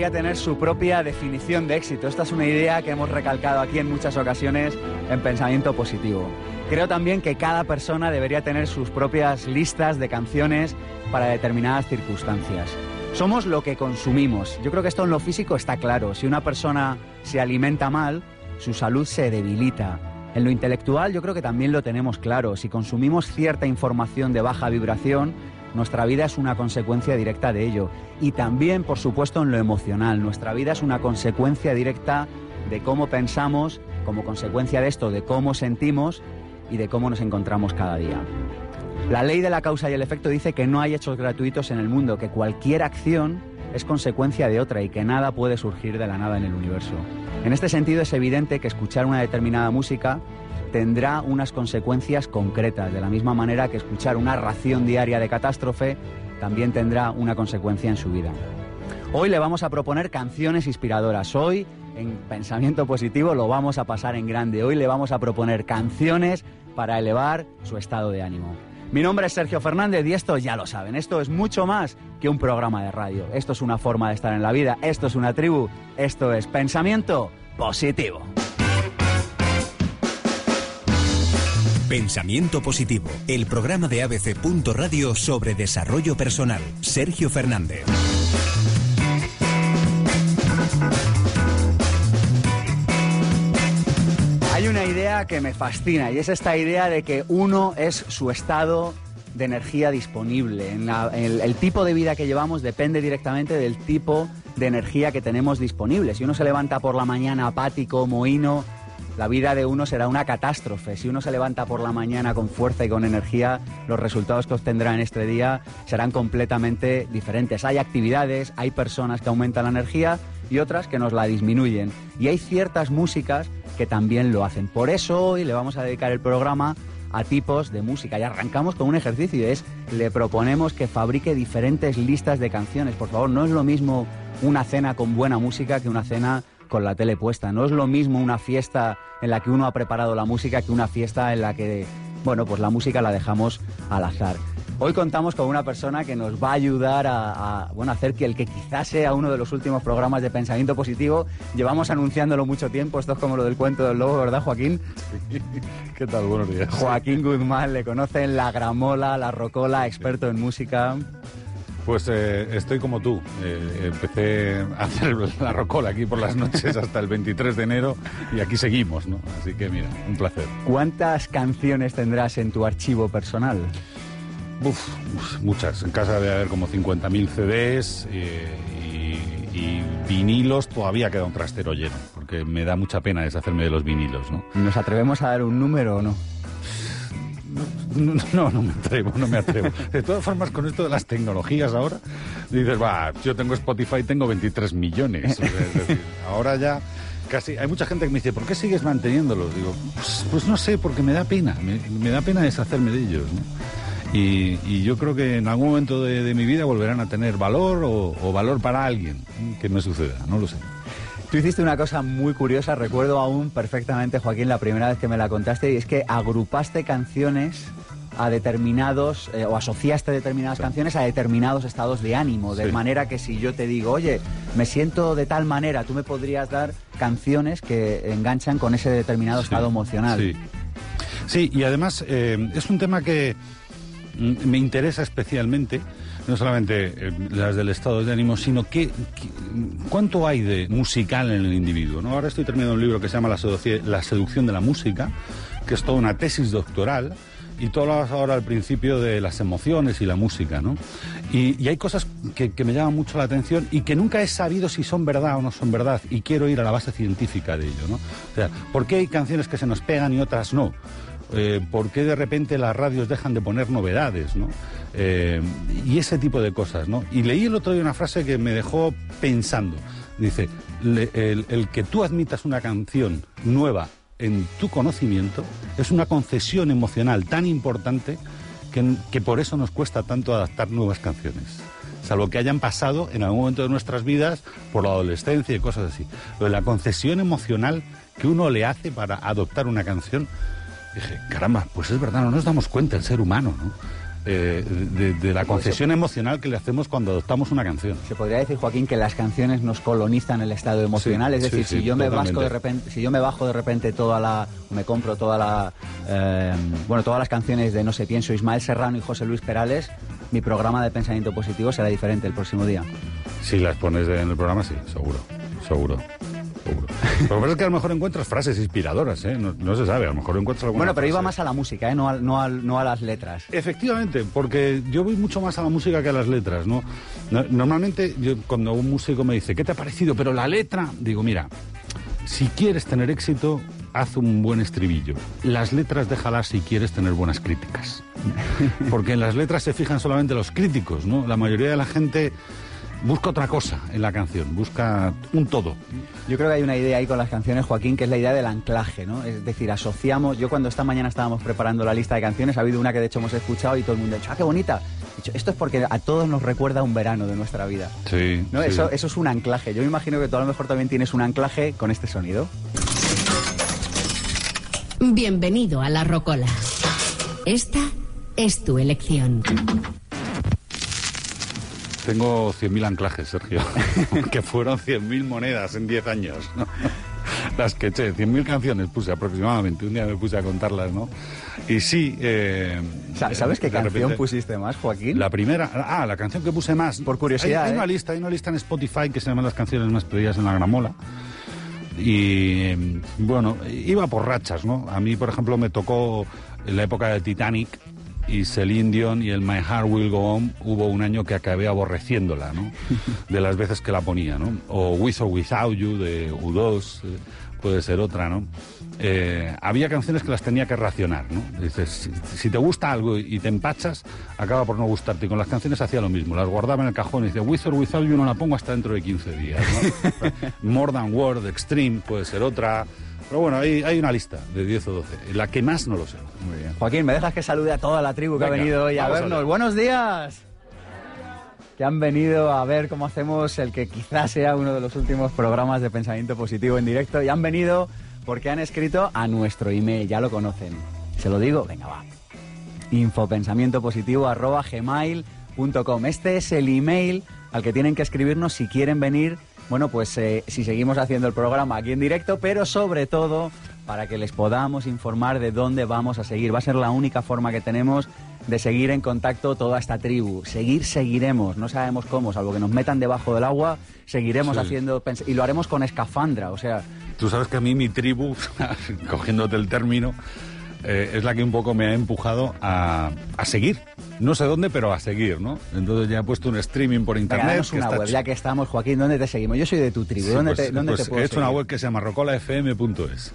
debería tener su propia definición de éxito. Esta es una idea que hemos recalcado aquí en muchas ocasiones en pensamiento positivo. Creo también que cada persona debería tener sus propias listas de canciones para determinadas circunstancias. Somos lo que consumimos. Yo creo que esto en lo físico está claro. Si una persona se alimenta mal, su salud se debilita. En lo intelectual yo creo que también lo tenemos claro. Si consumimos cierta información de baja vibración, nuestra vida es una consecuencia directa de ello. Y también, por supuesto, en lo emocional. Nuestra vida es una consecuencia directa de cómo pensamos, como consecuencia de esto, de cómo sentimos y de cómo nos encontramos cada día. La ley de la causa y el efecto dice que no hay hechos gratuitos en el mundo, que cualquier acción es consecuencia de otra y que nada puede surgir de la nada en el universo. En este sentido es evidente que escuchar una determinada música tendrá unas consecuencias concretas, de la misma manera que escuchar una ración diaria de catástrofe también tendrá una consecuencia en su vida. Hoy le vamos a proponer canciones inspiradoras. Hoy, en Pensamiento Positivo, lo vamos a pasar en grande. Hoy le vamos a proponer canciones para elevar su estado de ánimo. Mi nombre es Sergio Fernández y esto ya lo saben, esto es mucho más que un programa de radio. Esto es una forma de estar en la vida, esto es una tribu, esto es Pensamiento Positivo. Pensamiento Positivo, el programa de ABC. Radio sobre desarrollo personal. Sergio Fernández. Hay una idea que me fascina y es esta idea de que uno es su estado de energía disponible. el, tipo de vida que llevamos depende directamente del tipo de energía que tenemos disponible. Si uno se levanta por la mañana apático, mohino, la vida de uno será una catástrofe. Si uno se levanta por la mañana con fuerza y con energía, los resultados que obtendrá en este día serán completamente diferentes. Hay actividades, hay personas que aumentan la energía y otras que nos la disminuyen. Y hay ciertas músicas que también lo hacen. Por eso hoy le vamos a dedicar el programa a tipos de música. Y arrancamos con un ejercicio, es le proponemos que fabrique diferentes listas de canciones. Por favor, no es lo mismo una cena con buena música que una cena con la tele puesta. No es lo mismo una fiesta en la que uno ha preparado la música que una fiesta en la que, bueno, pues la música la dejamos al azar. Hoy contamos con una persona que nos va a ayudar a, bueno, hacer que el que quizás sea uno de los últimos programas de pensamiento positivo, llevamos anunciándolo mucho tiempo, esto es como lo del cuento del lobo, ¿verdad Joaquín? ¿Qué tal? Buenos días. Joaquín Guzmán, le conocen la gramola, la rocola, experto en música. Pues eh, estoy como tú. Eh, empecé a hacer la rocola aquí por las noches hasta el 23 de enero y aquí seguimos, ¿no? Así que mira, un placer. ¿Cuántas canciones tendrás en tu archivo personal? Uf, muchas. En casa debe haber como 50.000 CDs eh, y, y, vinilos. Todavía queda un trastero lleno, porque me da mucha pena deshacerme de los vinilos, ¿no? ¿Nos atrevemos a dar un número o no? No, no me atrevo, no me atrevo. De todas formas, con esto de las tecnologías ahora, dices, va, yo tengo Spotify, tengo 23 millones. ahora ya casi... Hay mucha gente que me dice, ¿por qué sigues manteniéndolos? Digo, pues, pues, no sé, porque me da pena, me, da pena deshacerme de ellos. Y, yo creo que en algún momento de, mi vida volverán a tener valor o valor para alguien que me suceda, no lo sé. Tú hiciste una cosa muy curiosa, recuerdo aún perfectamente, Joaquín, la primera vez que me la contaste, y es que agrupaste canciones a determinados, eh, o asociaste determinadas canciones a determinados estados de ánimo, de manera que si yo te digo, oye, me siento de tal manera, tú me podrías dar canciones que enganchan con ese determinado estado emocional. Sí, sí y además eh, es un tema que mm, me interesa especialmente no solamente eh, las del estado de ánimo, sino que, cuánto hay de musical en el individuo. ¿no? Ahora estoy terminando un libro que se llama La, seducción de la música, que es toda una tesis doctoral. Y tú hablabas ahora al principio de las emociones y la música, ¿no? Y, hay cosas que, me llaman mucho la atención y que nunca he sabido si son verdad o no son verdad. Y quiero ir a la base científica de ello, ¿no? O sea, ¿por qué hay canciones que se nos pegan y otras no? Eh, ¿Por qué de repente las radios dejan de poner novedades, ¿no? Eh, y ese tipo de cosas, ¿no? Y leí el otro día una frase que me dejó pensando. Dice, el, que tú admitas una canción nueva en tu conocimiento es una concesión emocional tan importante que, que por eso nos cuesta tanto adaptar nuevas canciones salvo que hayan pasado en algún momento de nuestras vidas por la adolescencia y cosas así. La concesión emocional que uno le hace para adoptar una canción, dije, caramba, pues es verdad, no nos damos cuenta el ser humano, ¿no? eh, de, de la concesión emocional que le hacemos cuando adoptamos una canción. Se podría decir, Joaquín, que las canciones nos colonizan el estado emocional. Sí, es decir, sí, si sí, yo me bajo de repente, si yo me bajo de repente toda la, me compro toda la, eh, bueno, todas las canciones de No sé pienso, Ismael Serrano y José Luis Perales, mi programa de pensamiento positivo será diferente el próximo día. Si las pones en el programa, sí, seguro, seguro. Lo que es que a lo mejor encuentras frases inspiradoras, ¿eh? no, no se sabe, a lo mejor encuentras alguna Bueno, pero iba más a la música, ¿eh? no, al- no, a las letras. Efectivamente, porque yo voy mucho más a la música que a las letras, ¿no? No- Normalmente, yo, cuando un músico me dice, ¿qué te ha parecido? Pero la letra, digo, mira, si quieres tener éxito, haz un buen estribillo. Las letras déjalas si quieres tener buenas críticas. Porque en las letras se fijan solamente los críticos, ¿no? La mayoría de la gente busca otra cosa en la canción, busca un todo. Yo creo que hay una idea ahí con las canciones, Joaquín, que es la idea del anclaje, ¿no? Es decir, asociamos. Yo cuando esta mañana estábamos preparando la lista de canciones, ha habido una que de hecho hemos escuchado y todo el mundo ha dicho, ¡ah, qué bonita! Dicho, esto es porque a todos nos recuerda un verano de nuestra vida. Sí. ¿no? sí. Eso, eso es un anclaje. Yo me imagino que tú a lo mejor también tienes un anclaje con este sonido. Bienvenido a la Rocola. Esta es tu elección. Tengo 100.000 anclajes, Sergio, que fueron 100.000 monedas en 10 años. ¿no? Las que eché, 100.000 canciones puse aproximadamente, un día me puse a contarlas, ¿no? Y sí... eh, Sa- ¿Sabes qué canción repente- pusiste más, Joaquín? La primera, ah, la canción que puse más. Por curiosidad, Hay, hay ¿eh? una lista, hay una lista en Spotify que se llama las canciones más pedidas en la gramola. Y bueno, iba por rachas, ¿no? A mí, por ejemplo, me tocó en la época de Titanic y Celine Dion y el My Heart Will Go On. Hubo un año que acabé aborreciéndola, ¿no? De las veces que la ponía, ¿no? O With or Without You de U2, eh, puede ser otra, ¿no? Eh, había canciones que las tenía que racionar, ¿no? Dices, si, si te gusta algo y te empachas, acaba por no gustarte. Y con las canciones hacía lo mismo, las guardaba en el cajón y decía, With or Without You no la pongo hasta dentro de 15 días, ¿no? More Than Word, Extreme, puede ser otra. Pero bueno, hay, hay una lista de 10 o 12. La que más no lo sé. Muy bien. Joaquín, ¿me dejas que salude a toda la tribu que Venga, ha venido hoy a vernos? allá. ¡Buenos días! Que han venido a ver cómo hacemos el que quizás sea uno de los últimos programas de pensamiento positivo en directo. Y han venido porque han escrito a nuestro email, ya lo conocen. ¿Se lo digo? Venga, va. infopensamientopositivo.gmail.com Este es el email al que tienen que escribirnos si quieren venir, bueno, pues eh, si seguimos haciendo el programa aquí en directo, pero sobre todo para que les podamos informar de dónde vamos a seguir. Va a ser la única forma que tenemos de seguir en contacto toda esta tribu. Seguir, seguiremos, no sabemos cómo, salvo que nos metan debajo del agua, seguiremos Sí. haciendo, y lo haremos con escafandra, o sea, Tú sabes que a mí mi tribu, cogiéndote el término, eh, es la que un poco me ha empujado a, a seguir. No sé dónde, pero a seguir, ¿no? Entonces ya he puesto un streaming por internet. que una está web, ya que estamos, Joaquín, ¿dónde te seguimos? Yo soy de tu tribu, Sí, ¿dónde, pues- te, dónde pues te puedo He hecho una seguir? web que se llama rocolafm.es.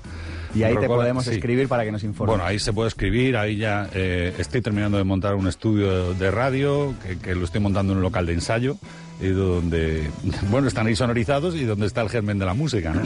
Y ahí te Rocola- podemos sí. escribir para que nos informes. Bueno, ahí se puede escribir, ahí ya eh, estoy terminando de montar un estudio de radio, que, que lo estoy montando en un local de ensayo, y donde, bueno, están ahí sonorizados y donde está el germen de la música, ¿no?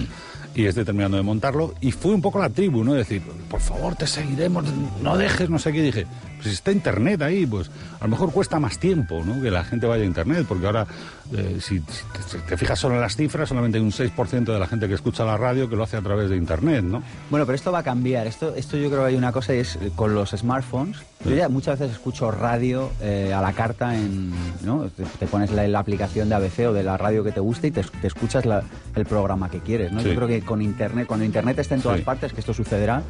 Y estoy terminando de montarlo, y fue un poco la tribu, ¿no? Decir, por favor, te seguiremos, no dejes, no sé qué, dije, pues si está internet ahí, pues a lo mejor cuesta más tiempo, ¿no? Que la gente vaya a internet, porque ahora, eh, si, si te, fijas solo en las cifras, solamente hay un 6% de la gente que escucha la radio que lo hace a través de internet, ¿no? Bueno, pero esto va a cambiar. Esto, esto yo creo que hay una cosa y es eh, con los smartphones. Yo ya muchas veces escucho radio eh, a la carta en, ¿no? Te, te pones la, la aplicación de ABC o de la radio que te guste y te, es- te escuchas la- el programa que quieres, ¿no? Sí. Yo creo que con internet, cuando internet esté en todas Sí. partes, que esto sucederá,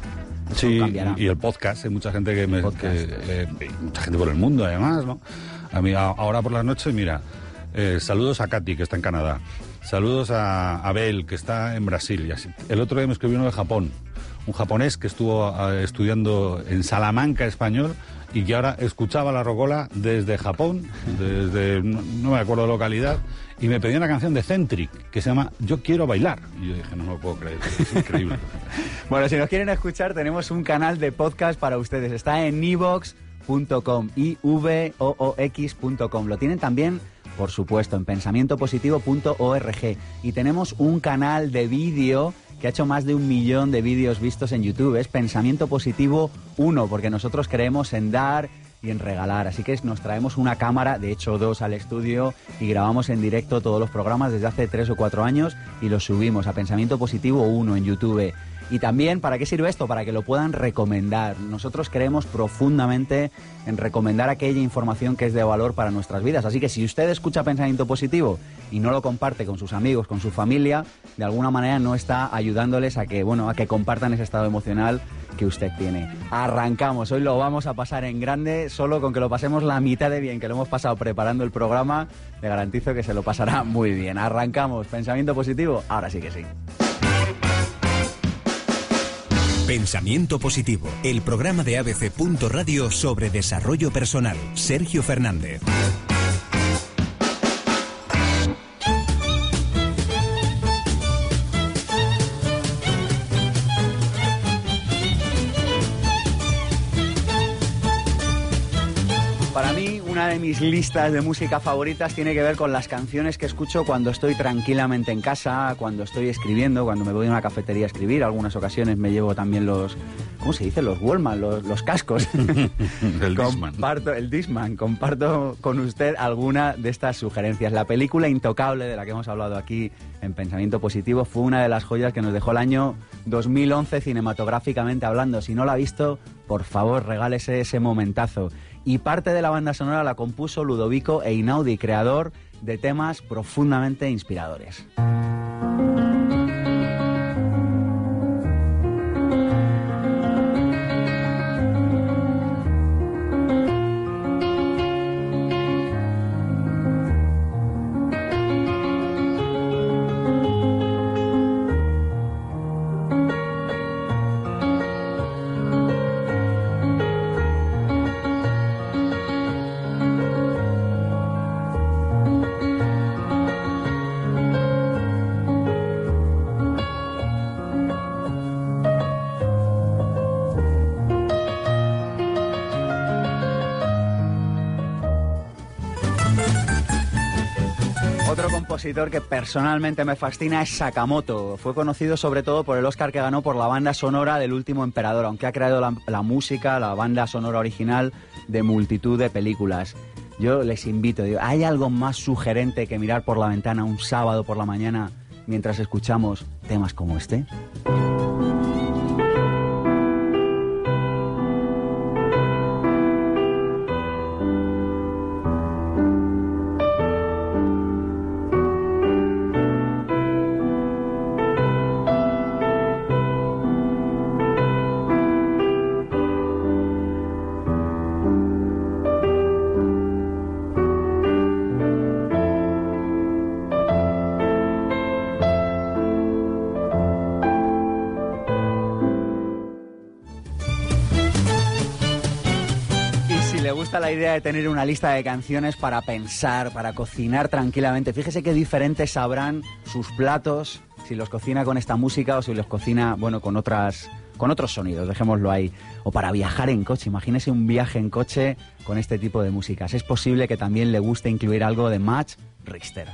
Sí, cambiará. y el podcast, hay mucha gente que me, que, mucha gente por el mundo además, ¿no? A mí a- ahora por las noches, mira, eh, saludos a Katy que está en Canadá, saludos a Abel que está en Brasil y así. El otro día me escribió uno de Japón, un japonés que estuvo eh, estudiando en Salamanca español y que ahora escuchaba la rocola desde Japón, desde no, no me acuerdo localidad, y me pedía una canción de Centric que se llama Yo quiero bailar. Y yo dije, no me lo puedo creer, es increíble. Bueno, si nos quieren escuchar, tenemos un canal de podcast para ustedes. Está en ivox.com, i-v-o-o-x.com. Lo tienen también, por supuesto, en pensamientopositivo.org. Y tenemos un canal de vídeo que ha hecho más de un millón de vídeos vistos en YouTube. Es Pensamiento Positivo 1, porque nosotros creemos en dar y en regalar. Así que nos traemos una cámara, de hecho dos al estudio, y grabamos en directo todos los programas desde hace tres o cuatro años y los subimos a Pensamiento Positivo 1 en YouTube. Y también, ¿para qué sirve esto? Para que lo puedan recomendar. Nosotros creemos profundamente en recomendar aquella información que es de valor para nuestras vidas. Así que si usted escucha pensamiento positivo y no lo comparte con sus amigos, con su familia, de alguna manera no está ayudándoles a que, bueno, a que compartan ese estado emocional que usted tiene. Arrancamos, hoy lo vamos a pasar en grande, solo con que lo pasemos la mitad de bien que lo hemos pasado preparando el programa, le garantizo que se lo pasará muy bien. Arrancamos, pensamiento positivo, ahora sí que sí. Pensamiento Positivo, el programa de ABC. Radio sobre desarrollo personal. Sergio Fernández. De mis listas de música favoritas tiene que ver con las canciones que escucho cuando estoy tranquilamente en casa, cuando estoy escribiendo, cuando me voy a una cafetería a escribir. Algunas ocasiones me llevo también los, ¿cómo se dice? Los Wallman, los, cascos. el Disman. Comparto, el Disman. Comparto con usted alguna de estas sugerencias. La película Intocable, de la que hemos hablado aquí en Pensamiento Positivo, fue una de las joyas que nos dejó el año 2011 cinematográficamente hablando. Si no la ha visto, por favor, regálese ese momentazo y parte de la banda sonora la compuso Ludovico Einaudi, creador de temas profundamente inspiradores. Compositor que personalmente me fascina es Sakamoto. Fue conocido sobre todo por el Oscar que ganó por la banda sonora del último emperador, aunque ha creado la, música, la banda sonora original de multitud de películas. Yo les invito, ¿hay algo más sugerente que mirar por la ventana un sábado por la mañana mientras escuchamos temas como este? La idea de tener una lista de canciones para pensar, para cocinar tranquilamente. Fíjese qué diferentes sabrán sus platos si los cocina con esta música o si los cocina, bueno, con otras con otros sonidos, dejémoslo ahí. O para viajar en coche, imagínese un viaje en coche con este tipo de músicas. Es posible que también le guste incluir algo de Match Richter.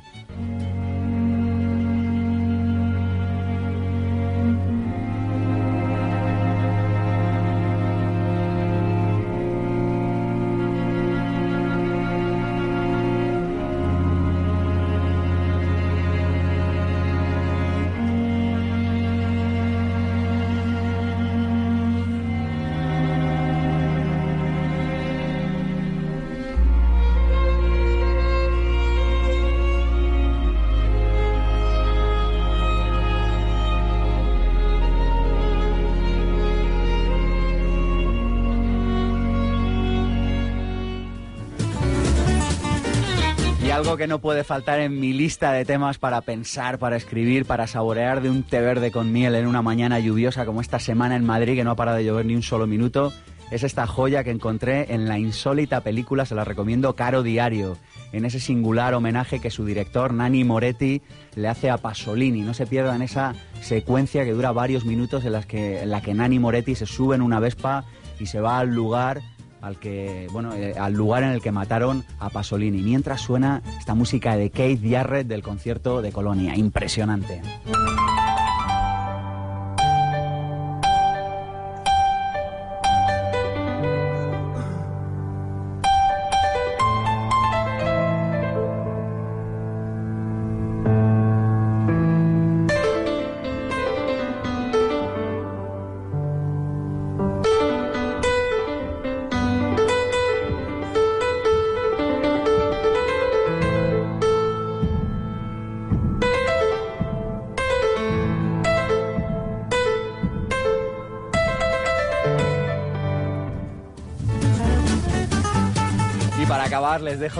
No puede faltar en mi lista de temas para pensar, para escribir, para saborear de un té verde con miel en una mañana lluviosa como esta semana en Madrid, que no ha parado de llover ni un solo minuto, es esta joya que encontré en la insólita película, se la recomiendo, Caro Diario, en ese singular homenaje que su director, Nani Moretti, le hace a Pasolini. No se pierdan esa secuencia que dura varios minutos en, las que, en la que Nani Moretti se sube en una Vespa y se va al lugar al que bueno eh, al lugar en el que mataron a Pasolini. Mientras suena esta música de Keith Jarrett del concierto de Colonia. Impresionante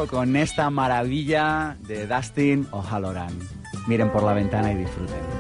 con esta maravilla de Dustin O'Halloran. Miren por la ventana y disfruten.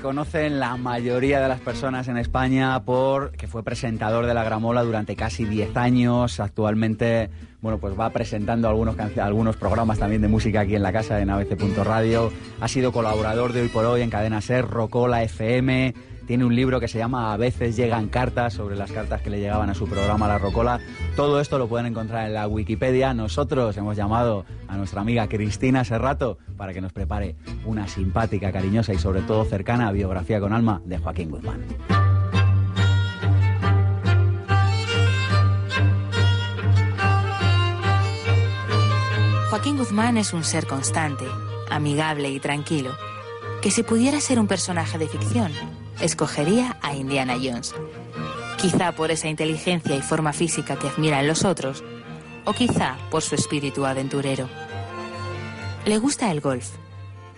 Conocen la mayoría de las personas en España por que fue presentador de la Gramola durante casi 10 años. Actualmente, bueno, pues va presentando algunos, algunos programas también de música aquí en la casa en abc.radio. Ha sido colaborador de Hoy por Hoy en Cadena Ser, Rocola FM, tiene un libro que se llama A veces llegan cartas sobre las cartas que le llegaban a su programa La Rocola. Todo esto lo pueden encontrar en la Wikipedia. Nosotros hemos llamado a nuestra amiga Cristina Serrato para que nos prepare una simpática, cariñosa y sobre todo cercana biografía con alma de Joaquín Guzmán. Joaquín Guzmán es un ser constante, amigable y tranquilo, que si pudiera ser un personaje de ficción, escogería a Indiana Jones. Quizá por esa inteligencia y forma física que admira en los otros, o quizá por su espíritu aventurero. Le gusta el golf,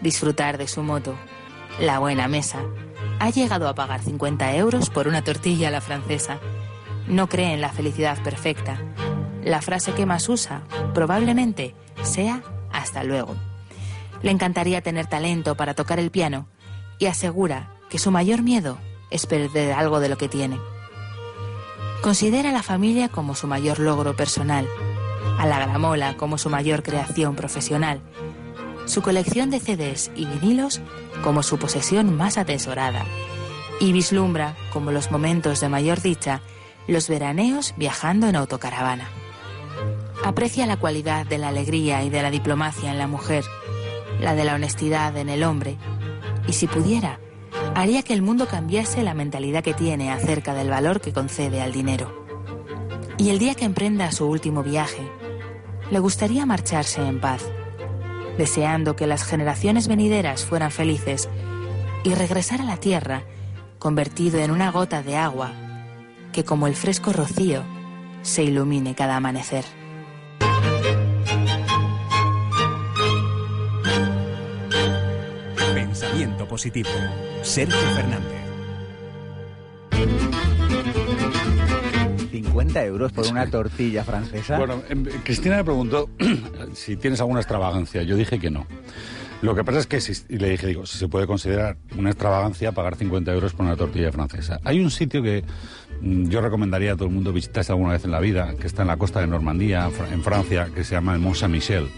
disfrutar de su moto, la buena mesa. Ha llegado a pagar 50 euros por una tortilla a la francesa. No cree en la felicidad perfecta. La frase que más usa probablemente sea hasta luego. Le encantaría tener talento para tocar el piano y asegura que su mayor miedo es perder algo de lo que tiene. Considera a la familia como su mayor logro personal, a la gramola como su mayor creación profesional, su colección de CDs y vinilos como su posesión más atesorada, y vislumbra, como los momentos de mayor dicha, los veraneos viajando en autocaravana. Aprecia la cualidad de la alegría y de la diplomacia en la mujer, la de la honestidad en el hombre, y si pudiera, haría que el mundo cambiase la mentalidad que tiene acerca del valor que concede al dinero. Y el día que emprenda su último viaje, le gustaría marcharse en paz, deseando que las generaciones venideras fueran felices y regresar a la tierra convertido en una gota de agua que como el fresco rocío se ilumine cada amanecer. positivo. Sergio Fernández. 50 euros por una tortilla francesa. Bueno, em, Cristina me preguntó si tienes alguna extravagancia. Yo dije que no. Lo que pasa es que, si, le dije, digo, si se puede considerar una extravagancia pagar 50 euros por una tortilla francesa. Hay un sitio que mm, yo recomendaría a todo el mundo visitase alguna vez en la vida, que está en la costa de Normandía, en Francia, que se llama el Mont Saint-Michel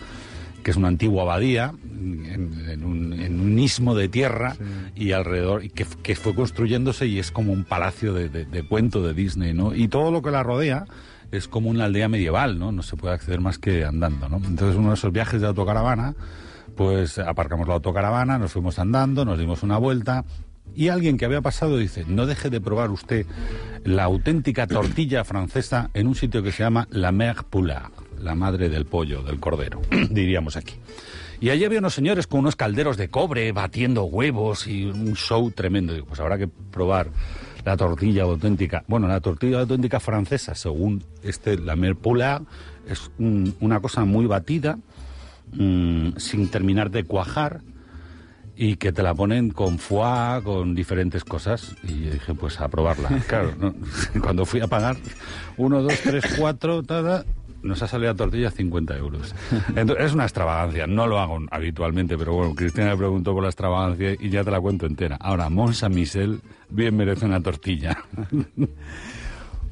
que es una antigua abadía en, un, istmo de tierra y alrededor, y que, fue construyéndose y es como un palacio de, cuento de Disney, ¿no? Y todo lo que la rodea es como una aldea medieval, ¿no? No se puede acceder más que andando, ¿no? Entonces uno de esos viajes de autocaravana, pues aparcamos la autocaravana, nos fuimos andando, nos dimos una vuelta, y alguien que había pasado dice, no deje de probar usted la auténtica tortilla francesa en un sitio que se llama La Mer Poulard la madre del pollo, del cordero, diríamos aquí. Y allí había unos señores con unos calderos de cobre batiendo huevos y un show tremendo. Digo, pues habrá que probar la tortilla auténtica. Bueno, la tortilla auténtica francesa, según este, la Merpula, es una cosa muy batida, mm, sin terminar de cuajar, y que te la ponen con foie, con diferentes cosas. Y dije, pues a probarla. Claro, cuando fui a pagar, uno, dos, tres, cuatro, tada, nos ha salido la tortilla 50 euros. Es una extravagancia, no lo hago habitualmente, pero bueno, Cristina me preguntó por la extravagancia y ya te la cuento entera. Ahora, Monsa Michel bien merece una tortilla.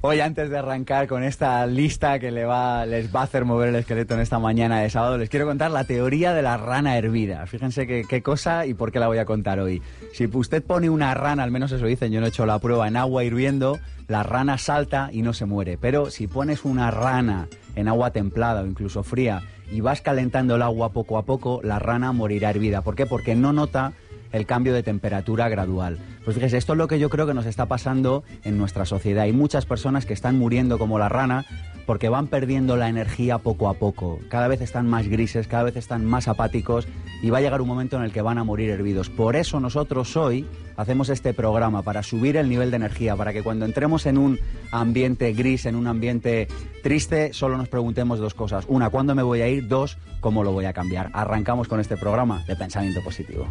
Hoy antes de arrancar con esta lista que les va a hacer mover el esqueleto en esta mañana de sábado, les quiero contar la teoría de la rana hervida. Fíjense qué cosa y por qué la voy a contar hoy. Si usted pone una rana, al menos eso dicen, yo no he hecho la prueba, en agua hirviendo, la rana salta y no se muere. Pero si pones una rana en agua templada o incluso fría y vas calentando el agua poco a poco, la rana morirá hervida. ¿Por qué? Porque no nota el cambio de temperatura gradual. Pues fíjese, esto es lo que yo creo que nos está pasando en nuestra sociedad. Hay muchas personas que están muriendo como la rana porque van perdiendo la energía poco a poco. Cada vez están más grises, cada vez están más apáticos y va a llegar un momento en el que van a morir hervidos. Por eso nosotros hoy hacemos este programa, para subir el nivel de energía, para que cuando entremos en un ambiente gris, en un ambiente triste, solo nos preguntemos dos cosas. Una, ¿cuándo me voy a ir? Dos, ¿cómo lo voy a cambiar? Arrancamos con este programa de pensamiento positivo.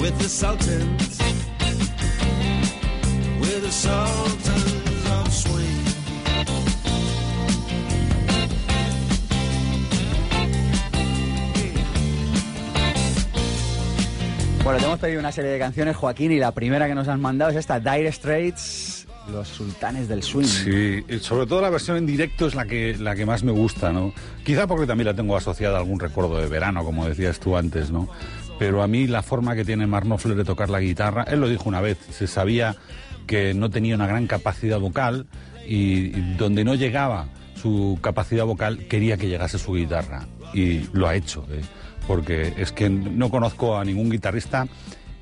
With the Sultans, with the Sultans of Swing. Bueno, te hemos pedido una serie de canciones, Joaquín, y la primera que nos han mandado es esta, Dire Straits, los sultanes del swing. Sí, sobre todo la versión en directo es la que, la que más me gusta, ¿no? Quizá porque también la tengo asociada a algún recuerdo de verano, como decías tú antes, ¿no? Pero a mí la forma que tiene Mark de tocar la guitarra, él lo dijo una vez, se sabía que no tenía una gran capacidad vocal y, donde no llegaba su capacidad vocal quería que llegase su guitarra y lo ha hecho, ¿eh? porque es que no conozco a ningún guitarrista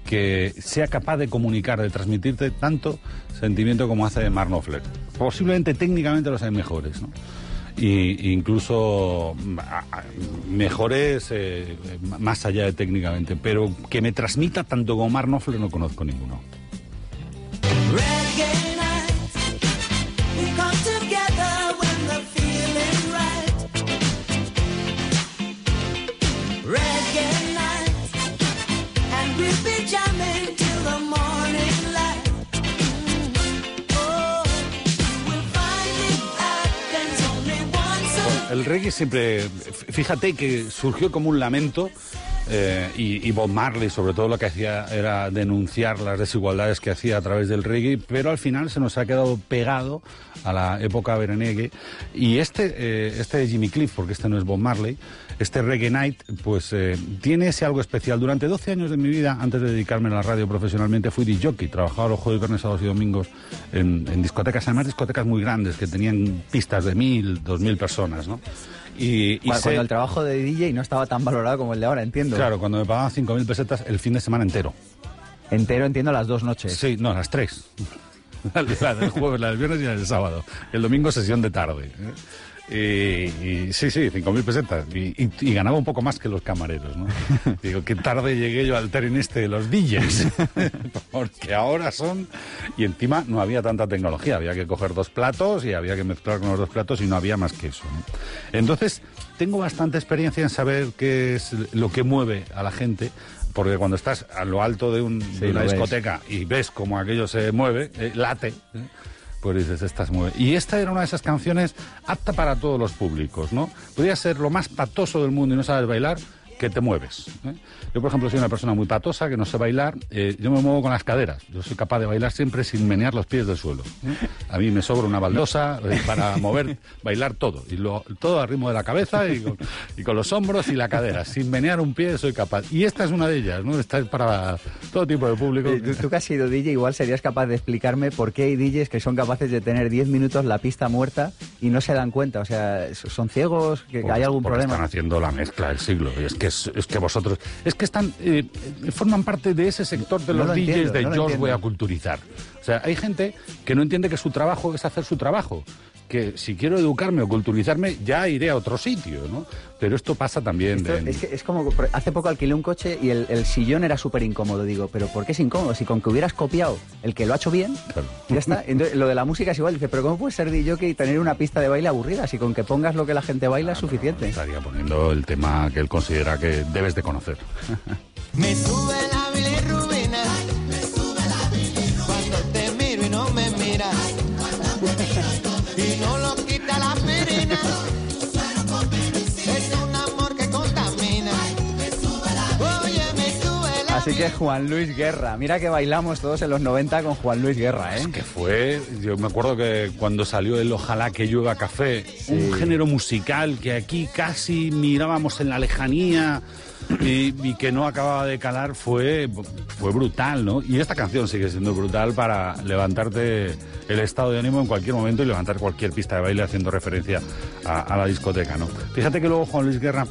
que sea capaz de comunicar, de transmitirte tanto sentimiento como hace Mark Posiblemente técnicamente los hay mejores, ¿no? Y incluso mejores eh, más allá de técnicamente, pero que me transmita tanto como Mark Knopfler no conozco ninguno. El reggae siempre, fíjate que surgió como un lamento eh, y, Bob Marley sobre todo lo que hacía era denunciar las desigualdades que hacía a través del reggae, pero al final se nos ha quedado pegado a la época berenegue y este, eh, este de Jimmy Cliff, porque este no es Bob Marley, este Reggae Night, pues eh, tiene ese algo especial. Durante 12 años de mi vida, antes de dedicarme a la radio profesionalmente, fui de jockey, trabajaba los jueves, viernes, sábados y domingos en, en discotecas, además discotecas muy grandes que tenían pistas de mil, dos mil personas, ¿no? Y, cuando el trabajo de DJ no estaba tan valorado como el de ahora, entiendo. Claro, cuando me pagaban 5.000 pesetas el fin de semana entero. Entero, entiendo, las dos noches. Sí, no, las tres. la, del jueves, la del viernes y la del sábado. El domingo sesión de tarde. ¿eh? Y, sí, sí, 5.000 pesetas. Y, ganaba un poco más que los camareros, ¿no? Digo, qué tarde llegué yo al tren este de los DJs. Porque ahora son... Y encima no había tanta tecnología. Había que coger dos platos y había que mezclar con los dos platos y no había más que eso. Entonces, tengo bastante experiencia en saber qué es lo que mueve a la gente porque cuando estás a lo alto de, una discoteca y ves cómo aquello se mueve, eh, late, ¿eh? Y esta era una de esas canciones apta para todos los públicos, ¿no? Podría ser lo más patoso del mundo y no sabes bailar, que te mueves. ¿eh? Yo, por ejemplo, soy una persona muy patosa, que no sé bailar. Eh, yo me muevo con las caderas. Yo soy capaz de bailar siempre sin menear los pies del suelo. ¿eh? A mí me sobra una baldosa para mover, bailar todo. Y lo, todo al ritmo de la cabeza y con, los hombros y la cadera. Sin menear un pie soy capaz. Y esta es una de ellas, ¿no? Esta es para todo tipo de público. Tú, que has sido DJ, igual serías capaz de explicarme por qué hay DJs que son capaces de tener 10 minutos la pista muerta y no se dan cuenta. O sea, ¿son ciegos? ¿Que hay algún problema? Están haciendo la mezcla del siglo. Y es que es, que vosotros, es que están, eh, forman parte de ese sector de los DJs de yo os voy a culturizar. O sea, hay gente que no entiende que su trabajo es hacer su trabajo que si quiero educarme o culturizarme ya iré a otro sitio, ¿no? Pero esto pasa también. Es, que es como, hace poco alquilé un coche y el, sillón era súper incómodo. Digo, pero ¿por qué es incómodo? Si con que hubieras copiado el que lo ha hecho bien, ya está. lo de la música es igual. Dice, pero ¿cómo puede ser DJ y tener una pista de baile aburrida? Si con que pongas lo que la gente baila es suficiente. Estaría poniendo el tema que él considera que debes de conocer. Me sube la bilirrubina. Me sube la Cuando te miro y no me miras. Así que Juan Luis Guerra, mira que bailamos todos en los 90 con Juan Luis Guerra, ¿eh? que fue, yo me acuerdo que cuando salió el Ojalá que llueva café, un género musical que aquí casi mirábamos en la lejanía y, que no acababa de calar, fue, fue brutal, ¿no? Y esta canción sigue siendo brutal para levantarte el estado de ánimo en cualquier momento y levantar cualquier pista de baile haciendo referencia a, a la discoteca, ¿no? Fíjate que luego Juan Luis Guerra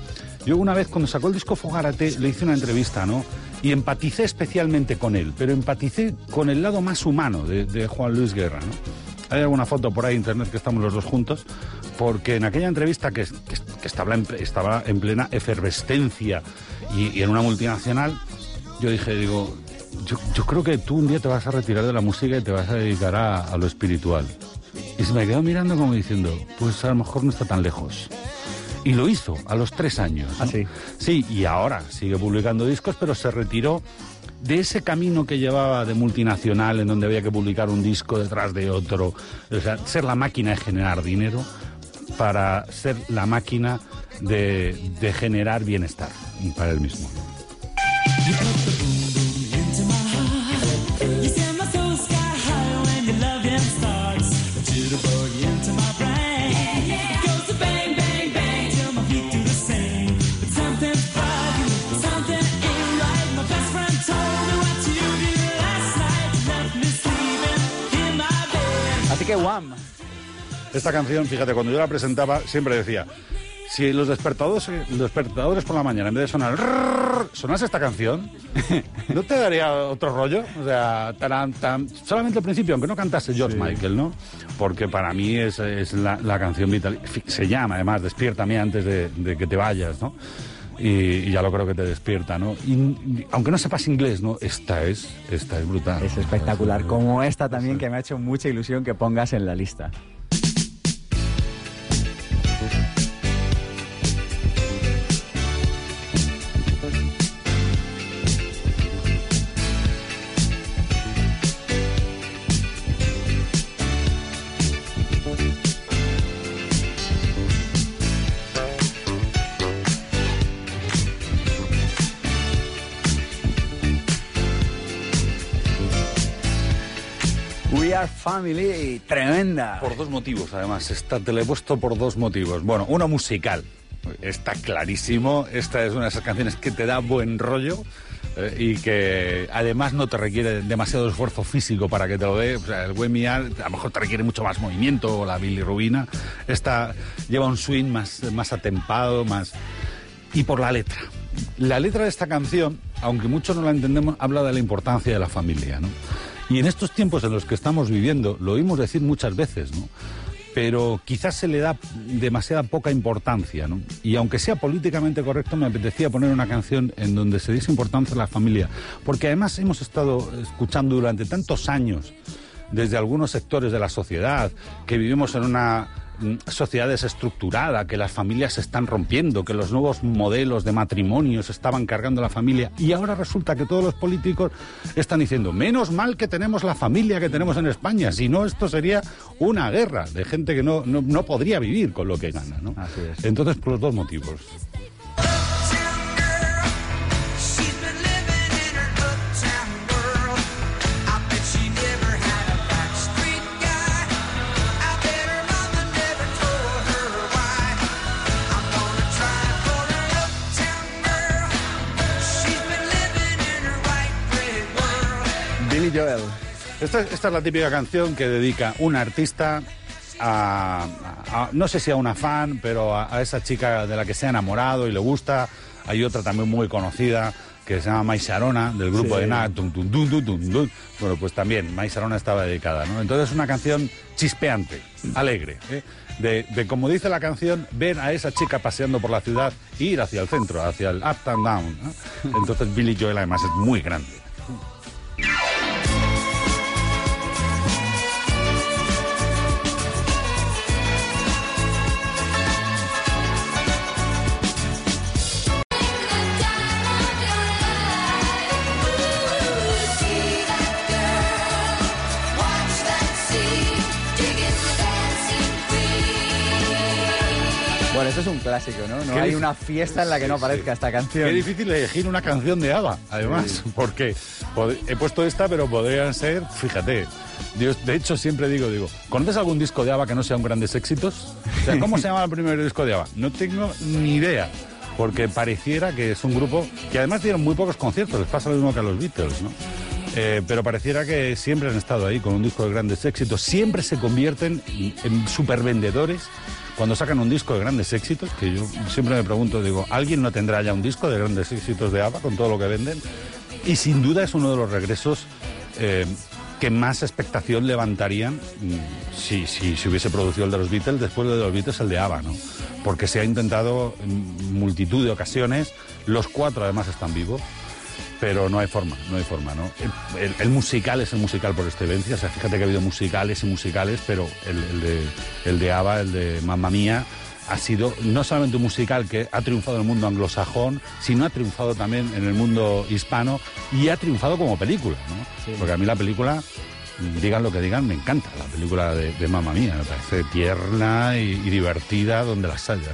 yo una vez cuando sacó el disco Fogarate le hice una entrevista, ¿no? Y empaticé especialmente con él, pero empaticé con el lado más humano de, Juan Luis Guerra, ¿no? Hay alguna foto por ahí en internet que estamos los dos juntos, porque en aquella entrevista que, estaba, en, estaba, en, plena efervescencia y, en una multinacional, yo dije, digo, yo, creo que tú un día te vas a retirar de la música y te vas a dedicar a, a lo espiritual. Y se me quedó mirando como diciendo, pues a lo mejor no está tan lejos. Y lo hizo a los tres años. ¿Ah, sí? Sí, y ahora sigue publicando discos, pero se retiró de ese camino que llevaba de multinacional en donde había que publicar un disco detrás de otro, o sea, ser la máquina de generar dinero para ser la máquina de, de generar bienestar para él mismo. Esta canción, fíjate, cuando yo la presentaba, siempre decía, si los despertadores, los despertadores por la mañana, en vez de sonar, sonase esta canción, ¿no te daría otro rollo? O sea, tan, solamente al principio, aunque no cantase George Michael, ¿no? Porque para mí es, la, canción vital. Se llama, además, Despiértame antes de, que te vayas, ¿no? Y, ya lo creo que te despierta, ¿no? Y, aunque no sepas inglés, ¿no? Esta es, esta es brutal. Es espectacular, como esta también que me ha hecho mucha ilusión que pongas en la lista. Family, tremenda. Por dos motivos, además. Esta te la he puesto por dos motivos. Bueno, uno musical. Está clarísimo. Esta es una de esas canciones que te da buen rollo. Eh, y que además no te requiere demasiado esfuerzo físico para que te lo dé. O sea, el Wemial a lo mejor te requiere mucho más movimiento, o la bilirrubina. Esta lleva un swing más, más atempado, más... Y por la letra. La letra de esta canción, aunque muchos no la entendemos, habla de la importancia de la familia, ¿no? Y en estos tiempos en los que estamos viviendo, lo oímos decir muchas veces, ¿no? Pero quizás se le da demasiada poca importancia, ¿no? Y aunque sea políticamente correcto, me apetecía poner una canción en donde se diese importancia a la familia. Porque además hemos estado escuchando durante tantos años, desde algunos sectores de la sociedad, que vivimos en una sociedad desestructurada, que las familias se están rompiendo, que los nuevos modelos de matrimonio se estaban cargando la familia y ahora resulta que todos los políticos están diciendo, menos mal que tenemos la familia que tenemos en España, si no esto sería una guerra de gente que no, no, podría vivir con lo que gana. ¿no? Entonces, por los dos motivos. Joel. Esta, es la típica canción que dedica un artista a, no sé si a una fan, pero a, esa chica de la que se ha enamorado y le gusta. Hay otra también muy conocida que se llama Mai Sharona, del grupo de Nat. Bueno, pues también Mai Sharona estaba dedicada, ¿no? Entonces es una canción chispeante, alegre, ¿eh? de, como dice la canción, ver a esa chica paseando por la ciudad e ir hacia el centro, hacia el up and down. Entonces Billy Joel además es muy grande. Hombre, eso es un clásico, ¿no? No hay una fiesta en la que no aparezca esta canción. Qué difícil elegir una canción de ABBA, además, porque he puesto esta, pero podrían ser, fíjate, de hecho siempre digo, digo, ¿conoces algún disco de ABBA que no sea un grandes éxitos? O sea, ¿cómo se llama el primer disco de ABBA? No tengo ni idea porque pareciera que es un grupo que además dieron muy pocos conciertos, les pasa lo mismo que a los Beatles, ¿no? Eh, pero pareciera que siempre han estado ahí con un disco de grandes éxitos, siempre se convierten en supervendedores cuando sacan un disco de grandes éxitos, que yo siempre me pregunto, digo, ¿alguien no tendrá ya un disco de grandes éxitos de ABBA con todo lo que venden? Y sin duda es uno de los regresos eh, que más expectación levantarían mm, si, si, hubiese producido el de los Beatles, después de los Beatles el de ABBA, ¿no? Porque se ha intentado en multitud de ocasiones, los cuatro además están vivos, pero no hay forma, no hay forma, ¿no? El, musical es el musical por excelencia, o sea, fíjate que ha habido musicales y musicales, pero el, de, el de ABBA, el de Mamma Mía, ha sido no solamente un musical que ha triunfado en el mundo anglosajón, sino ha triunfado también en el mundo hispano y ha triunfado como película, ¿no? Porque a mí la película, digan lo que digan, me encanta la película de, de Mamma Mía, me parece tierna y, divertida donde las haya.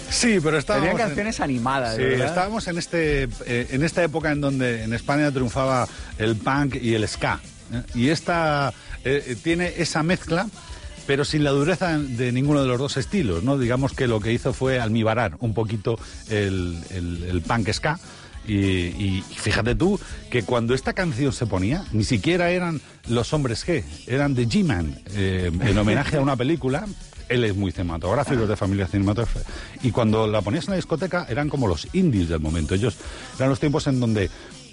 Sí, pero estábamos... Tenían canciones animadas, Sí, estábamos en, este, eh, en esta época en donde en España triunfaba el punk y el ska. ¿eh? Y esta eh, tiene esa mezcla pero sin la dureza de ninguno de los dos estilos, ¿no? Digamos que lo que hizo fue almibarar un poquito el, el punk ska y, fíjate tú que cuando esta canción se ponía, ni siquiera eran los hombres G, eran de G-Man, eh, en homenaje a una película. Él es muy cinematográfico, de familia cinematográfica. Y cuando la ponías en la discoteca, eran como los indies del momento. Ellos eran los tiempos en donde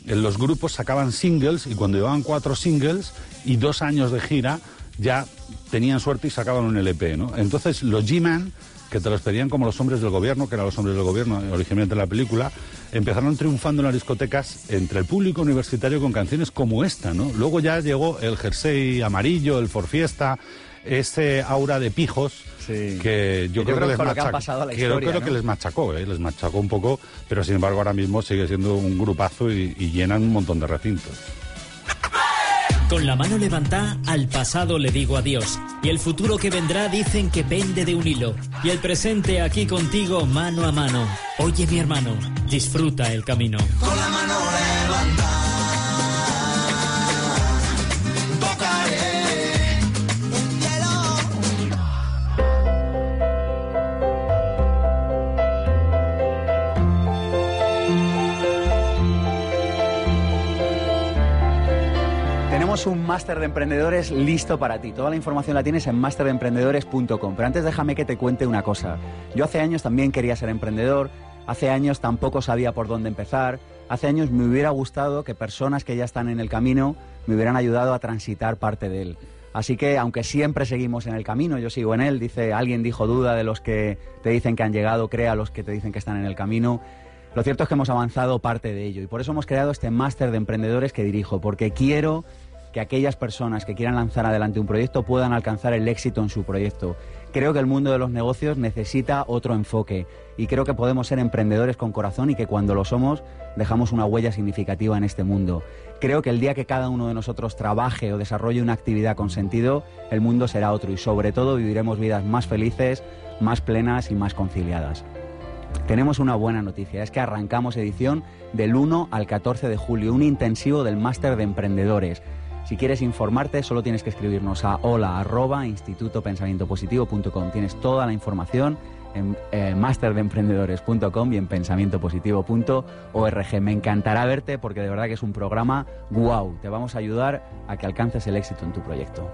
los grupos sacaban singles y cuando llevaban cuatro singles y dos años de gira, ya tenían suerte y sacaban un LP. Entonces los G-Man que te los pedían como los hombres del gobierno, que eran los hombres del gobierno originalmente en la película, empezaron triunfando en las discotecas entre el público universitario con canciones como esta, ¿no? Luego ya llegó el jersey amarillo, el Forfiesta, ese aura de pijos que yo, creo, que, les machacó, creo, que les machacó, ¿eh? les machacó un poco, pero sin embargo ahora mismo sigue siendo un grupazo y llenan un montón de recintos. Con la mano levantada, al pasado le digo adiós. Y el futuro que vendrá dicen que pende de un hilo. Y el presente aquí contigo, mano a mano. Oye, mi hermano, disfruta el camino. Con la mano un máster de emprendedores listo para ti. Toda la información la tienes en masterdeemprendedores.com. Pero antes déjame que te cuente una cosa. Yo hace años también quería ser emprendedor, hace años tampoco sabía por dónde empezar, hace años me hubiera gustado que personas que ya están en el camino me hubieran ayudado a transitar parte de él. Así que, aunque siempre seguimos en el camino, yo sigo en él, dice, alguien dijo duda de los que te dicen que han llegado, crea a los que te dicen que están en el camino. Lo cierto es que hemos avanzado parte de ello y por eso hemos creado este máster de emprendedores que dirijo, porque quiero que aquellas personas que quieran lanzar adelante un proyecto puedan alcanzar el éxito en su proyecto. Creo que el mundo de los negocios necesita otro enfoque y creo que podemos ser emprendedores con corazón y que cuando lo somos dejamos una huella significativa en este mundo. Creo que el día que cada uno de nosotros trabaje o desarrolle una actividad con sentido, el mundo será otro y sobre todo viviremos vidas más felices, más plenas y más conciliadas. Tenemos una buena noticia, es que arrancamos edición del 1 al 14 de julio, un intensivo del máster de emprendedores. Si quieres informarte, solo tienes que escribirnos a hola arroba institutopensamientopositivo.com. Tienes toda la información en eh, masterdeemprendedores.com y en pensamientopositivo.org. Me encantará verte porque de verdad que es un programa guau. Te vamos a ayudar a que alcances el éxito en tu proyecto.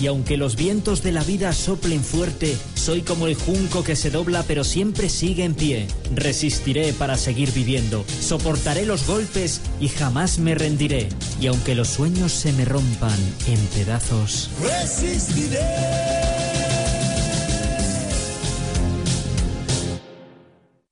Y aunque los vientos de la vida soplen fuerte, soy como el junco que se dobla pero siempre sigue en pie. Resistiré para seguir viviendo, soportaré los golpes y jamás me rendiré. Y aunque los sueños se me rompan en pedazos, resistiré.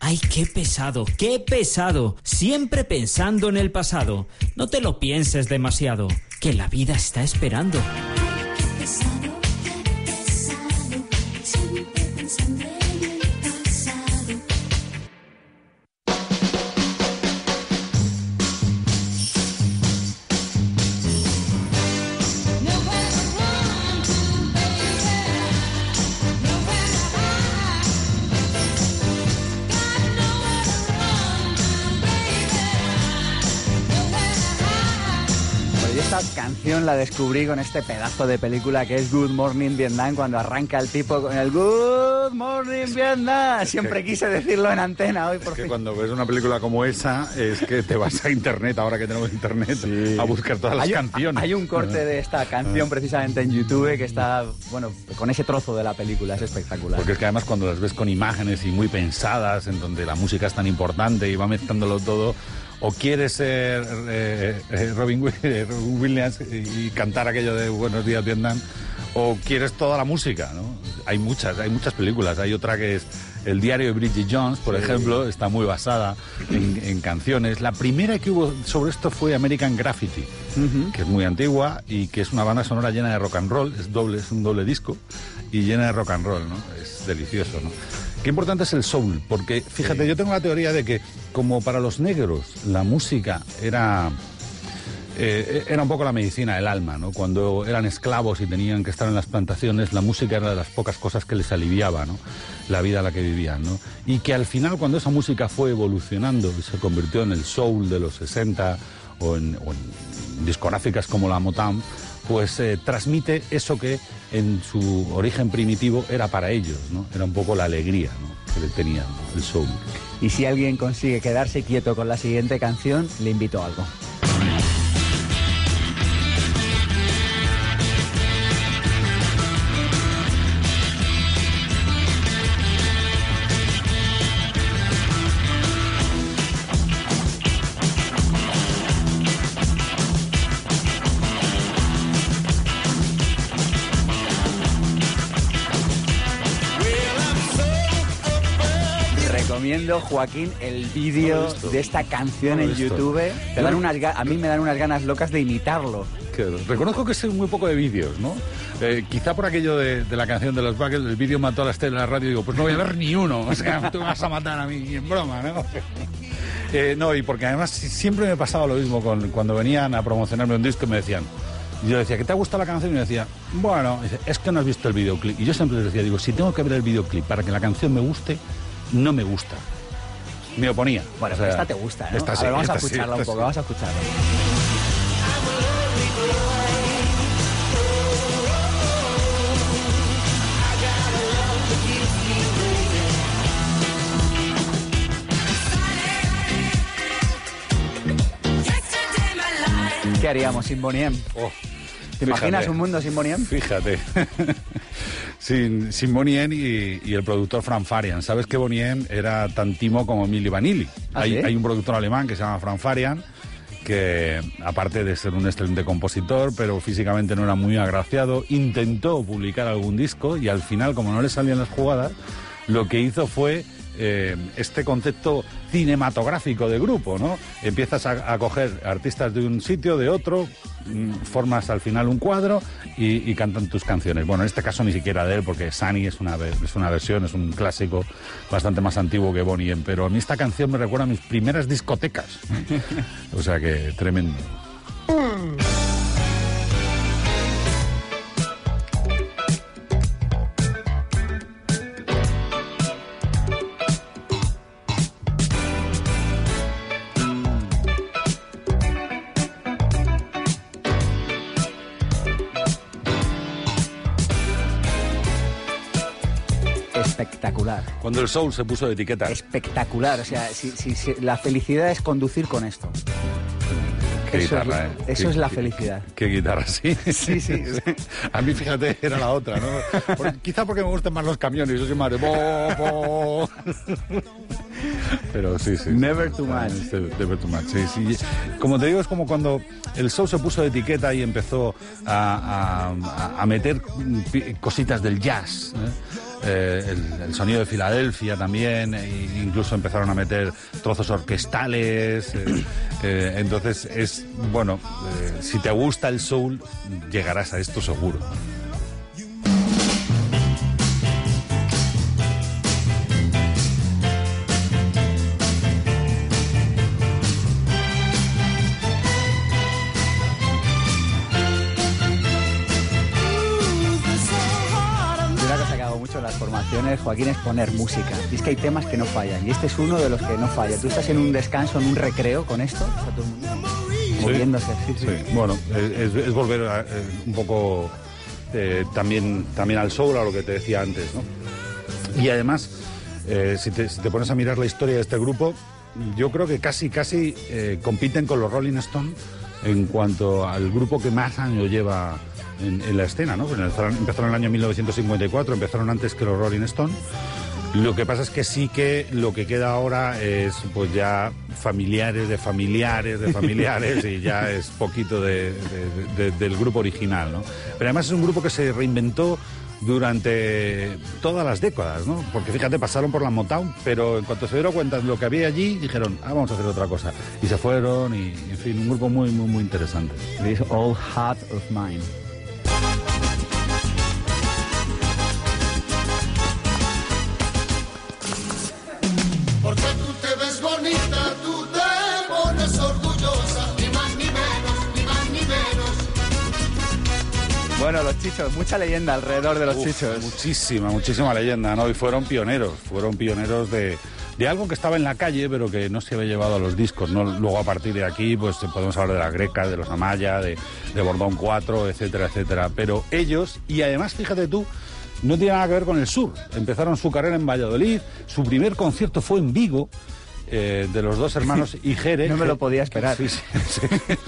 Ay, qué pesado, qué pesado. Siempre pensando en el pasado. No te lo pienses demasiado, que la vida está esperando. Canción la descubrí con este pedazo de película que es Good Morning Vietnam, cuando arranca el tipo con el Good Morning Vietnam. Siempre quise decirlo en antena hoy, por es que cuando ves una película como esa, es que te vas a internet, ahora que tenemos internet, a buscar todas las canciones. Hay un corte de esta canción Ah. precisamente en YouTube que está, bueno, con ese trozo de la película, es espectacular. Porque es que además cuando las ves con imágenes y muy pensadas, en donde la música es tan importante y va mezclándolo todo, o quieres ser eh, eh, Robin, eh, Robin Williams y, cantar aquello de Buenos días Vietnam, o quieres toda la música, ¿no? Hay muchas, hay muchas películas. Hay otra que es El diario de Bridget Jones, por ejemplo, está muy basada en, en canciones. La primera que hubo sobre esto fue American Graffiti, que es muy antigua y que es una banda sonora llena de rock and roll, es doble, es un doble disco y llena de rock and roll, ¿no? Es delicioso, ¿no? Qué importante es el soul, porque fíjate, yo tengo la teoría de que como para los negros la música era eh, era un poco la medicina del alma, ¿no? Cuando eran esclavos y tenían que estar en las plantaciones, la música era de las pocas cosas que les aliviaba, ¿no? La vida a la que vivían, ¿no? Y que al final, cuando esa música fue evolucionando y se convirtió en el soul de los 60 o en, o en discográficas como la Motown, pues eh, transmite eso que en su origen primitivo era para ellos, ¿no? Era un poco la alegría, ¿no? Que le tenían, ¿no? el soul. Y si alguien consigue quedarse quieto con la siguiente canción, le invito a algo. Joaquín, el vídeo No de esta canción No en. YouTube. Te dan unas a mí me dan unas ganas locas de imitarlo. Reconozco que sé muy poco de vídeos, ¿no? Eh, quizá por aquello de, de la canción de los Buggles, el vídeo mató a la estrella de la radio, digo, pues no voy a ver ni uno, o sea, tú me vas a matar a mí, en broma, ¿no? Eh, no, y porque además si- siempre me pasaba lo mismo con, cuando venían a promocionarme un disco y me decían, yo decía, ¿qué te ha gustado la canción? Y me decía, bueno, es que no has visto el videoclip. Y yo siempre les decía, digo, si tengo que ver el videoclip para que la canción me guste, no me gusta. Me oponía. Bueno, O sea, esta te gusta, ¿no? esta a sí, ver, vamos a sí, escucharla un poco, sí. vamos a escucharla. ¿Qué haríamos sin Bonnie M? Oh, ¿Te imaginas un mundo sin Bonnie M? Fíjate. sin, sin Bonnie M y, y el productor Fran Farian. ¿Sabes que Bonnie M era tan timo como Milli Vanilli? ¿Ah, hay, sí? hay un productor alemán que se llama Fran Farian que aparte de ser un excelente compositor, pero físicamente no era muy agraciado, intentó publicar algún disco y al final, como no le salían las jugadas, lo que hizo fue eh, este concepto cinematográfico de grupo, ¿no? Empiezas a, a coger artistas de un sitio, de otro, mm, formas al final un cuadro y, y cantan tus canciones. Bueno, en este caso ni siquiera de él, porque Sunny es una, es una versión, es un clásico bastante más antiguo que Bonnie M, pero a mí esta canción me recuerda a mis primeras discotecas. o sea que tremendo. Cuando el soul se puso de etiqueta. Espectacular. O sea, si, si- si- la felicidad es conducir con esto. Qué eso es guitarra, la- ¿eh? eso Qué- es la qué- felicidad. Qué guitarra, sí. Sí, sí. A mí, fíjate, era la otra, ¿no? Quizá porque me gustan más los camiones, yo soy más de... bo, bo. Pero sí, sí. Never too much. Sí, Never too much, sí, sí. Como te digo, es como cuando el soul se puso de etiqueta y empezó a, a- a meter cositas del jazz. ¿eh? Eh, el, sonido de Filadelfia también, e incluso empezaron a meter trozos orquestales. eh, eh, entonces es, bueno, eh, si te gusta el soul, llegarás a esto seguro. Joaquín, es poner música. Y es que hay temas que no fallan. Y este es uno de los que no falla. Tú estás en un descanso, en un recreo con esto, está todo el mundo moviéndose. Sí, sí. Sí, bueno, es, es volver a, eh, un poco eh, también, también al soul, a lo que te decía antes, ¿no? Y además, eh, si, te, si te pones a mirar la historia de este grupo, yo creo que casi, casi compiten con los Rolling Stones en cuanto al grupo que más años lleva en, en la escena, ¿no? Pues Empezaron, empezaron en el año 1954, empezaron antes que los Rolling Stones. Lo que pasa es que sí que lo que queda ahora es pues ya familiares de familiares de familiares y ya es poquito de- de- de- del grupo original, ¿no? Pero además es un grupo que se reinventó durante todas las décadas, ¿no? Porque fíjate, pasaron por la Motown, pero en cuanto se dieron cuenta de lo que había allí, dijeron, ah, vamos a hacer otra cosa. Y se fueron y, en fin, un grupo muy, muy, muy interesante. This old heart of mine. Bueno, los chichos, mucha leyenda alrededor de los Uf, chichos. Muchísima, muchísima leyenda, ¿no? Y fueron pioneros, fueron pioneros de, de algo que estaba en la calle, pero que no se había llevado a los discos, ¿no? Luego a partir de aquí, pues podemos hablar de la Greca, de los Amaya, de, de Bordón 4, etcétera, etcétera. Pero ellos, y además, fíjate tú, no tiene nada que ver con el sur. Empezaron su carrera en Valladolid, su primer concierto fue en Vigo. Eh, de los dos hermanos Ijere. No me lo podía esperar. Sí, sí, sí.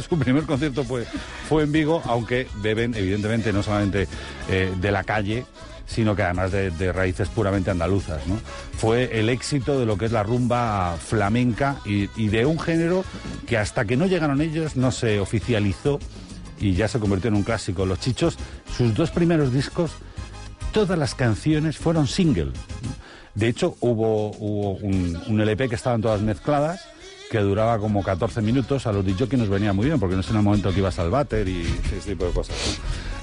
Su primer concierto fue, fue en Vigo, aunque beben, evidentemente, no solamente eh, de la calle, sino que además de, de raíces puramente andaluzas. ¿no? Fue el éxito de lo que es la rumba flamenca y, y de un género que hasta que no llegaron ellos no se oficializó y ya se convirtió en un clásico. Los Chichos, sus dos primeros discos, todas las canciones fueron single. De hecho, hubo, hubo un, un LP que estaban todas mezcladas, que duraba como 14 minutos. A los que nos venía muy bien, porque no es en el momento que ibas al váter y ese tipo de cosas.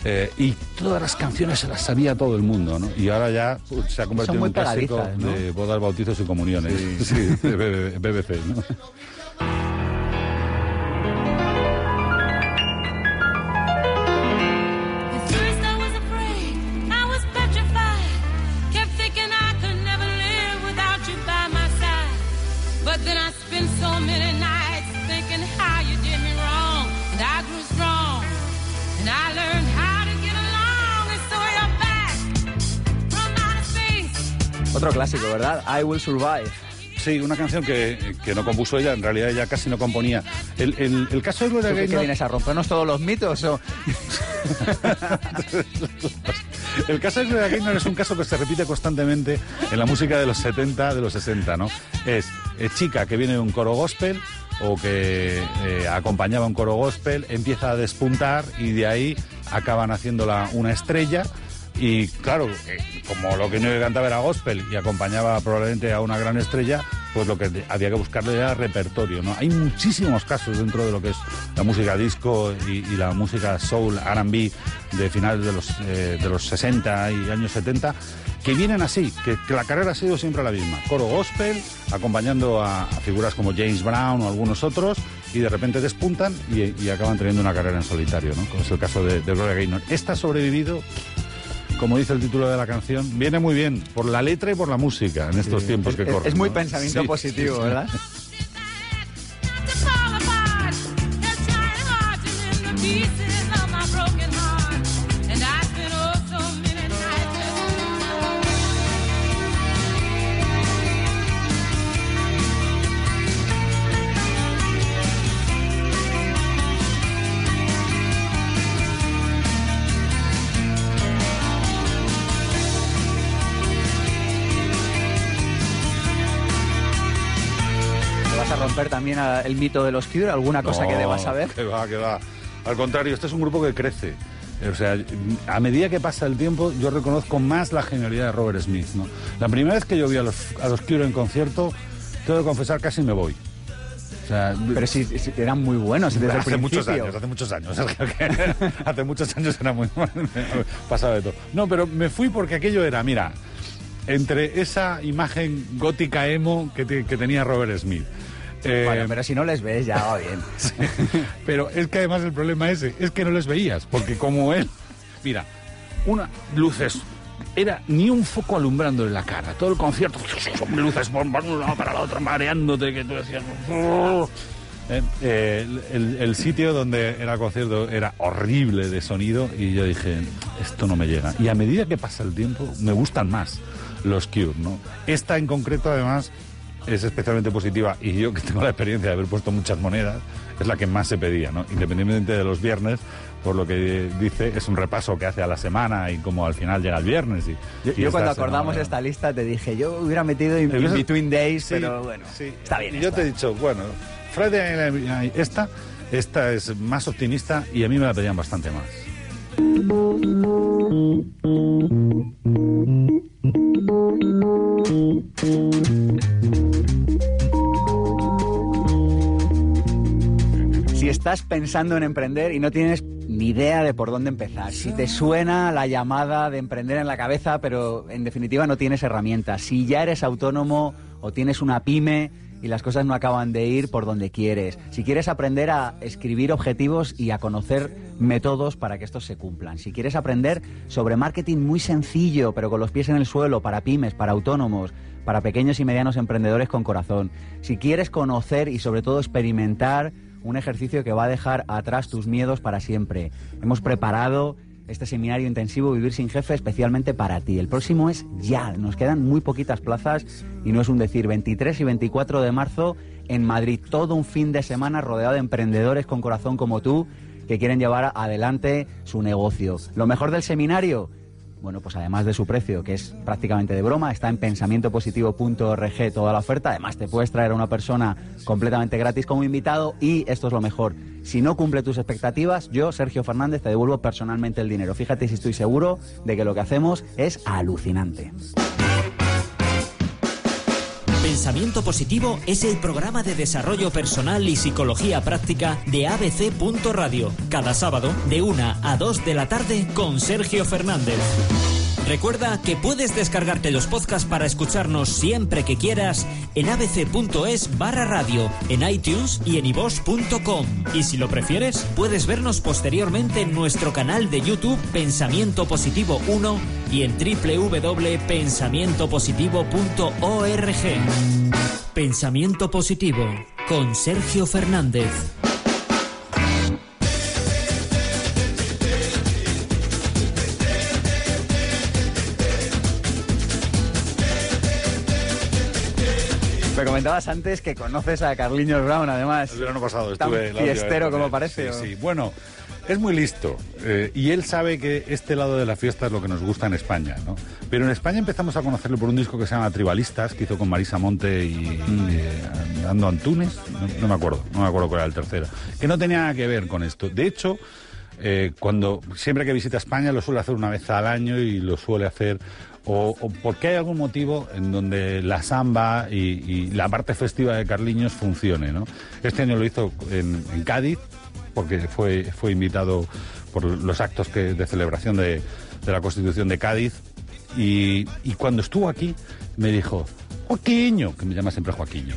¿no? Eh, y todas las canciones se las sabía todo el mundo, ¿no? Y ahora ya pues, se ha convertido en un clásico de bodas, bautizos y comuniones. Sí, de BB- BBC, ¿no? Otro clásico, ¿verdad? I Will Survive. Sí, una canción que, que no compuso ella, en realidad ella casi no componía. El, el- el caso de Gloria ¿Tú qué, Gaynor... vienes a rompernos todos los mitos? O... El caso de Gloria Gaynor es un caso que se repite constantemente en la música de los 70, de los 60, ¿no? Es eh, chica que viene de un coro gospel o que eh, acompañaba un coro gospel, empieza a despuntar y de ahí acaban haciéndola una estrella Y claro, eh, como lo que no cantaba era gospel y acompañaba probablemente a una gran estrella, pues lo que había que buscarle era repertorio, ¿no? Hay muchísimos casos dentro de lo que es la música disco y, la música soul, R&B de finales de los, eh, de los 60 y años 70 que vienen así, que, la carrera ha sido siempre la misma. Coro gospel, acompañando a, figuras como James Brown o algunos otros, y de repente despuntan y, y acaban teniendo una carrera en solitario, ¿no? Como es el caso de, de Gloria Gaynor. Esta ha sobrevivido como dice el título de la canción, viene muy bien por la letra y por la música en estos tiempos que Es- corren. es muy ¿no? pensamiento Sí, positivo. ¿verdad? Romper también a- el mito de los Cure? ¿Alguna cosa que No, debas saber? Que va, que va. Al contrario, este es un grupo que crece. O sea, a medida que pasa el tiempo, yo reconozco más la genialidad de Robert Smith. ¿no? La primera vez que yo vi a los, a los Cure en concierto, tengo que confesar, casi me voy. O sea, Pero si, si eran muy buenos desde el hace muchos principio. años, hace muchos años. Que hace muchos años era muy pasado de todo. No, pero me fui porque aquello era, mira, entre esa imagen gótica emo que, te- que tenía Robert Smith. Eh, Bueno, pero si no les ves ya va bien. pero es que además el problema ese es que no les veías, porque como él, mira, una luces era ni un foco alumbrándole la cara, todo el concierto luces un lado para la otra mareándote que tú decías "Oh". Eh, eh, el, el- el sitio donde era el concierto era horrible de sonido y yo dije, esto no me llega. Y a medida que pasa el tiempo, me gustan más los Cure, ¿no? Esta en concreto, además, es especialmente positiva y yo que tengo la experiencia de haber puesto muchas monedas, es la que más se pedía, ¿no? Independientemente de los viernes, por lo que dice, es un repaso que hace a la semana y como al final llega el viernes. Y, Yo, y yo cuando acordamos semana- esta lista te dije, yo hubiera metido in, in Between Days, Sí, pero bueno, sí. está bien. Yo esta. te he dicho, bueno, Friday esta, esta es más optimista y a mí me la pedían bastante más. Si estás pensando en emprender y no tienes ni idea de por dónde empezar, si te suena la llamada de emprender en la cabeza, pero en definitiva no tienes herramientas, si ya eres autónomo o tienes una pyme y las cosas no acaban de ir por donde quieres, si quieres aprender a escribir objetivos y a conocer métodos para que estos se cumplan, si quieres aprender sobre marketing muy sencillo, pero con los pies en el suelo, para pymes, para autónomos, para pequeños y medianos emprendedores con corazón, si quieres conocer y sobre todo experimentar un ejercicio que va a dejar atrás tus miedos para siempre. Hemos preparado este seminario intensivo Vivir sin Jefe especialmente para ti. El próximo es ya, nos quedan muy poquitas plazas y no es un decir, 23 y 24 de marzo en Madrid, todo un fin de semana rodeado de emprendedores con corazón como tú que quieren llevar adelante su negocio. Lo mejor del seminario, bueno, pues además de su precio, que es prácticamente de broma, está en pensamientopositivo.org toda la oferta. Además, te puedes traer a una persona completamente gratis como invitado y esto es lo mejor. Si no cumple tus expectativas, yo, Sergio Fernández, te devuelvo personalmente el dinero. Fíjate si estoy seguro de que lo que hacemos es alucinante. Pensamiento Positivo es el programa de desarrollo personal y psicología práctica de ABC. Radio, cada sábado de 1 a 2 de la tarde con Sergio Fernández. Recuerda que puedes descargarte los podcasts para escucharnos siempre que quieras en abc.es barra radio, en iTunes y en iVoox.com. Y si lo prefieres, puedes vernos posteriormente en nuestro canal de YouTube Pensamiento Positivo 1 y en www.pensamientopositivo.org. Pensamiento Positivo con Sergio Fernández. Comentabas antes que conoces a Carliños Brown, además. El verano pasado Tan estuve... vez fiestero como parece. Sí, sí. Bueno, es muy listo eh, y él sabe que este lado de la fiesta es lo que nos gusta en España, ¿no? Pero en España empezamos a conocerlo por un disco que se llama Tribalistas, que hizo con Marisa Monte y eh, Ando Antunes, no, no me acuerdo, no me acuerdo cuál era el tercero, que no tenía nada que ver con esto. De hecho, eh, cuando siempre que visita España lo suele hacer una vez al año y lo suele hacer o, o porque hay algún motivo en donde la samba y, la parte festiva de Carliños funcione. ¿no? Este año lo hizo en, Cádiz porque fue, fue invitado por los actos que, de celebración de, la Constitución de Cádiz y, y cuando estuvo aquí me dijo, Joaquiño, que me llama siempre Joaquiño,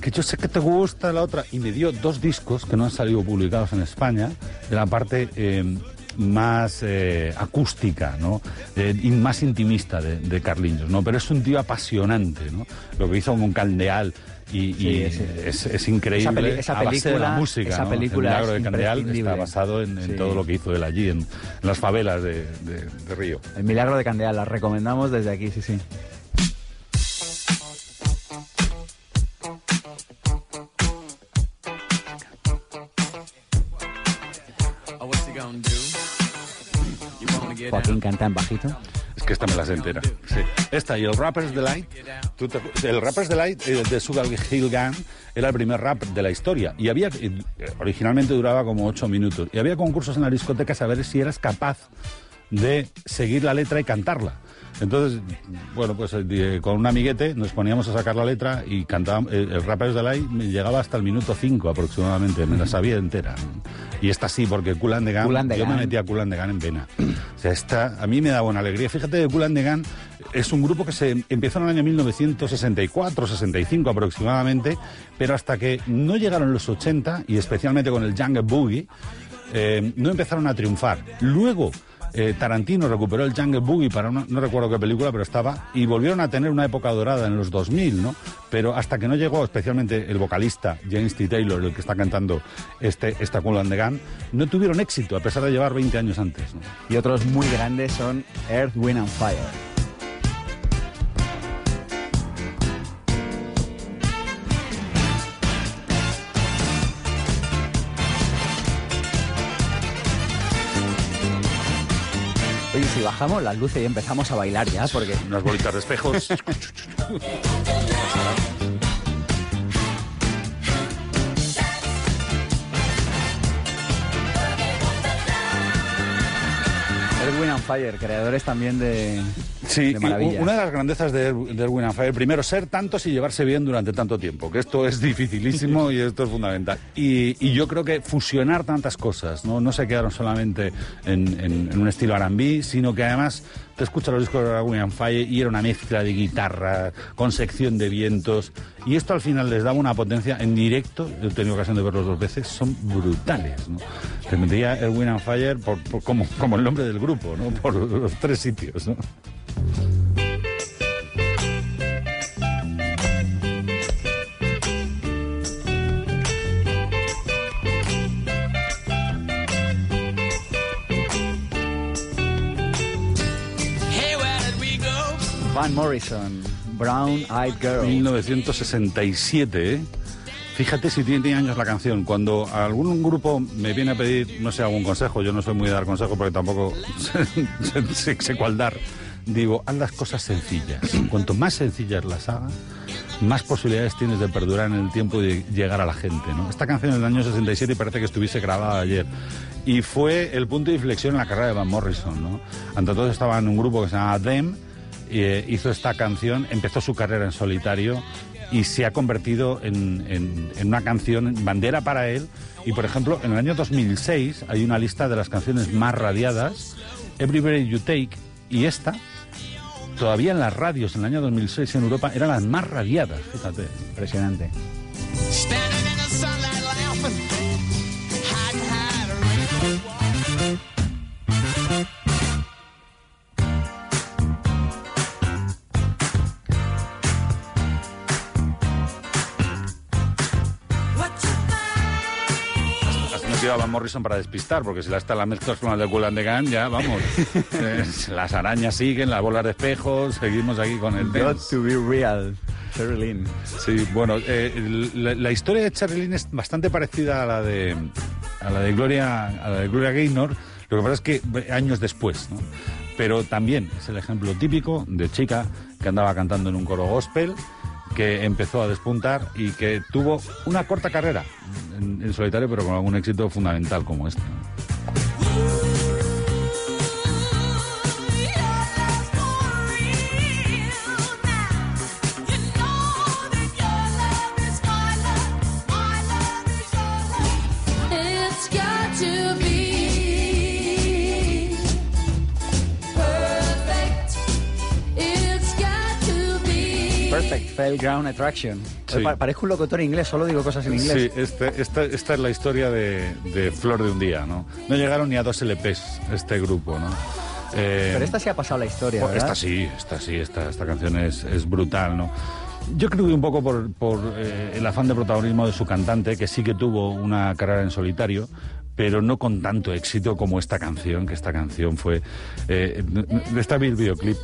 que yo sé que te gusta la otra, y me dio dos discos que no han salido publicados en España, de la parte eh, más eh, acústica, ¿no? Eh, y más intimista de, de Carliños, ¿no? Pero es un tío apasionante, ¿no? Lo que hizo con Caldeal y, es- es, es increíble esa peli- esa a base de la película- música, esa ¿no? película El milagro de Candeal está basado en, en Sí. todo lo que hizo él allí, en, en las favelas de, de- de Río. El milagro de Candeal, la recomendamos desde aquí, sí, sí. Wanna get Joaquín canta en bajito. Es que esta me la sé. Esta y el Rapper's Delight. ¿tú el Rapper's Delight eh, de Sugar Hill Gang era el primer rap de la historia. Y había. eh, Originalmente duraba como ocho minutos. Y había concursos en la discoteca a ver si eras capaz de seguir la letra y cantarla. Entonces, bueno, pues eh, con un amiguete nos poníamos a sacar la letra y cantábamos. eh, el Rapper's Delight me llegaba hasta el minuto 5 aproximadamente, me la sabía entera. Y esta sí, porque Kool and the yo me Gang. metí a the Gang en vena. O sea, esta a mí me da buena alegría. Fíjate que Cool and the Gang es un grupo que se empezó en el año 1964, 65 aproximadamente, pero hasta que no llegaron los 80, y especialmente con el Jungle Boogie, eh, no empezaron a triunfar. Luego eh, Tarantino recuperó el Jungle Boogie para una, no recuerdo qué película, pero estaba, y volvieron a tener una época dorada en los 2000, ¿no? Pero hasta que no llegó, especialmente el vocalista James T. Taylor, el que está cantando este, esta Cool and the Gang, no tuvieron éxito, a pesar de llevar 20 años antes. Y otros muy grandes son Earth, Wind and Fire. Bajamos las luces y empezamos a bailar ya, porque... Unas bolitas de espejos. Earth, Wind and Fire, creadores también de, Sí, de una de las grandezas de, de Erwin and Fire, primero, ser tantos y llevarse bien durante tanto tiempo, que esto es dificilísimo y esto es fundamental. Y, y yo creo que fusionar tantas cosas, no, no se quedaron solamente en, en- en un estilo R&B, sino que además te escuchas los discos de and Fire y era una mezcla de guitarra con sección de vientos, y esto al final les daba una potencia en directo, he tenido ocasión de verlos dos veces, son brutales. ¿no? Te metería Erwin and Fire por, como, como el nombre del grupo, ¿no? por los tres sitios. Van Morrison, Brown Eyed Girl. 1967, ¿eh? Fíjate si tiene 10 años la canción. Cuando algún grupo me viene a pedir, no sé, algún consejo, yo no soy muy de dar consejos porque tampoco sé, sé- cuál dar, digo, haz las cosas sencillas. Cuanto más sencillas las hagas, más posibilidades tienes de perdurar en el tiempo y llegar a la gente. ¿no? Esta canción es del año 67 y parece que estuviese grabada ayer. Y fue el punto de inflexión en la carrera de Van Morrison. ¿no? Ante todo estaba en un grupo que se llamaba Them, eh, hizo esta canción, empezó su carrera en solitario y se ha convertido en, en- en una canción bandera para él. Y por ejemplo, en el año 2006 hay una lista de las canciones más radiadas, Every Breath You Take, y esta, todavía en las radios en el año 2006 en Europa, eran las más radiadas, fíjate. Impresionante. Morrison para despistar, porque si la está la mezcla con la de Cool and the Gang, ya vamos. Las arañas siguen, las bolas de espejos, seguimos aquí con el Got dance. to be real. Sherilyn. Sí, bueno, eh, la, la historia de Charlene es bastante parecida a la de a la de Gloria a la de Gloria Gaynor. Lo que pasa es que años después, ¿no? Pero también es el ejemplo típico de chica que andaba cantando en un coro gospel, que empezó a despuntar y que tuvo una corta carrera en, solitario, pero con algún éxito fundamental como este. ¿No? Perfect Fail Ground Attraction. Sí. Pa- Parezco un locutor inglés, solo digo cosas en inglés. Sí, este- esta, esta es la historia de, de Flor de un Día, ¿no? No llegaron ni a dos LPs este grupo, ¿no? Eh, Pero esta sí ha pasado la historia, Pues ¿verdad? Esta sí, esta sí, esta, esta canción es, es brutal, ¿no? Yo creo que un poco por, por, eh, el afán de protagonismo de su cantante, que sí que tuvo una carrera en solitario, pero no con tanto éxito como esta canción, que esta canción fue... Eh, está el videoclip.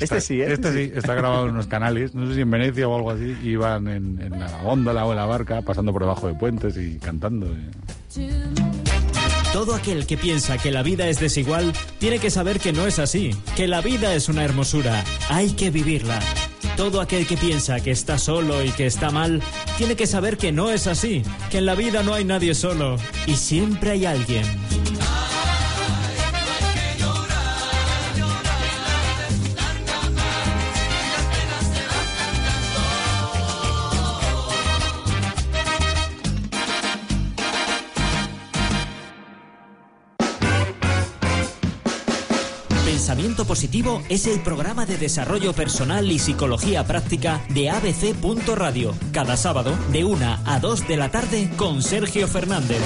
Este sí, este Este sí, está grabado en unos canales, no sé si en Venecia o algo así, iban en, en la góndola o en la barca, pasando por debajo de puentes y cantando. eh. Todo aquel que piensa que la vida es desigual tiene que saber que no es así, que la vida es una hermosura, hay que vivirla. Todo aquel que piensa que está solo y que está mal tiene que saber que no es así, que en la vida no hay nadie solo y siempre hay alguien. Positivo es el programa de desarrollo personal y psicología práctica de ABC. Radio, cada sábado de 1 a 2 de la tarde con Sergio Fernández.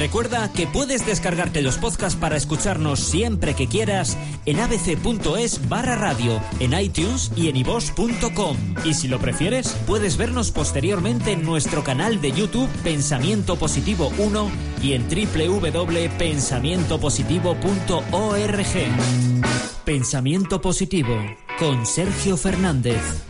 Recuerda que puedes descargarte los podcasts para escucharnos siempre que quieras en abc.es barra radio, en iTunes y en ivos.com. Y si lo prefieres, puedes vernos posteriormente en nuestro canal de YouTube Pensamiento Positivo 1 y en www.pensamientopositivo.org. Pensamiento Positivo con Sergio Fernández.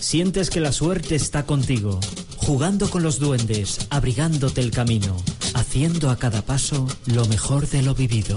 sientes que la suerte está contigo, jugando con los duendes, abrigándote el camino, haciendo a cada paso lo mejor de lo vivido.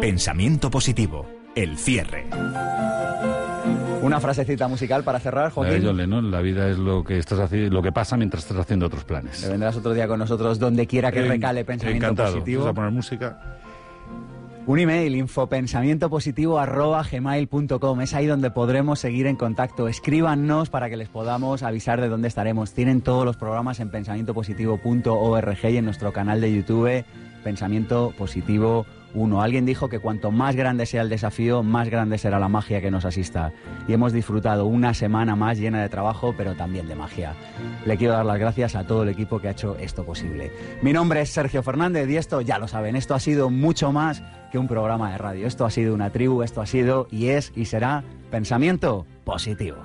Pensamiento positivo. El cierre. Una frasecita musical para cerrar, La Joaquín. John Lennon, la vida es lo que estás haci- lo que pasa mientras estás haciendo otros planes. Te vendrás otro día con nosotros donde quiera que En- recale pensamiento Encantado. positivo. Vamos a poner música. Un email, infopensamientopositivo arroba gmail.com. Es ahí donde podremos seguir en contacto. Escríbanos para que les podamos avisar de dónde estaremos. Tienen todos los programas en pensamientopositivo.org y en nuestro canal de YouTube Pensamiento Positivo 1. Alguien dijo que cuanto más grande sea el desafío, más grande será la magia que nos asista. Y hemos disfrutado una semana más llena de trabajo, pero también de magia. Le quiero dar las gracias a todo el equipo que ha hecho esto posible. Mi nombre es Sergio Fernández y esto, ya lo saben, esto ha sido mucho más que un programa de radio. Esto ha sido una tribu, esto ha sido y es y será pensamiento positivo.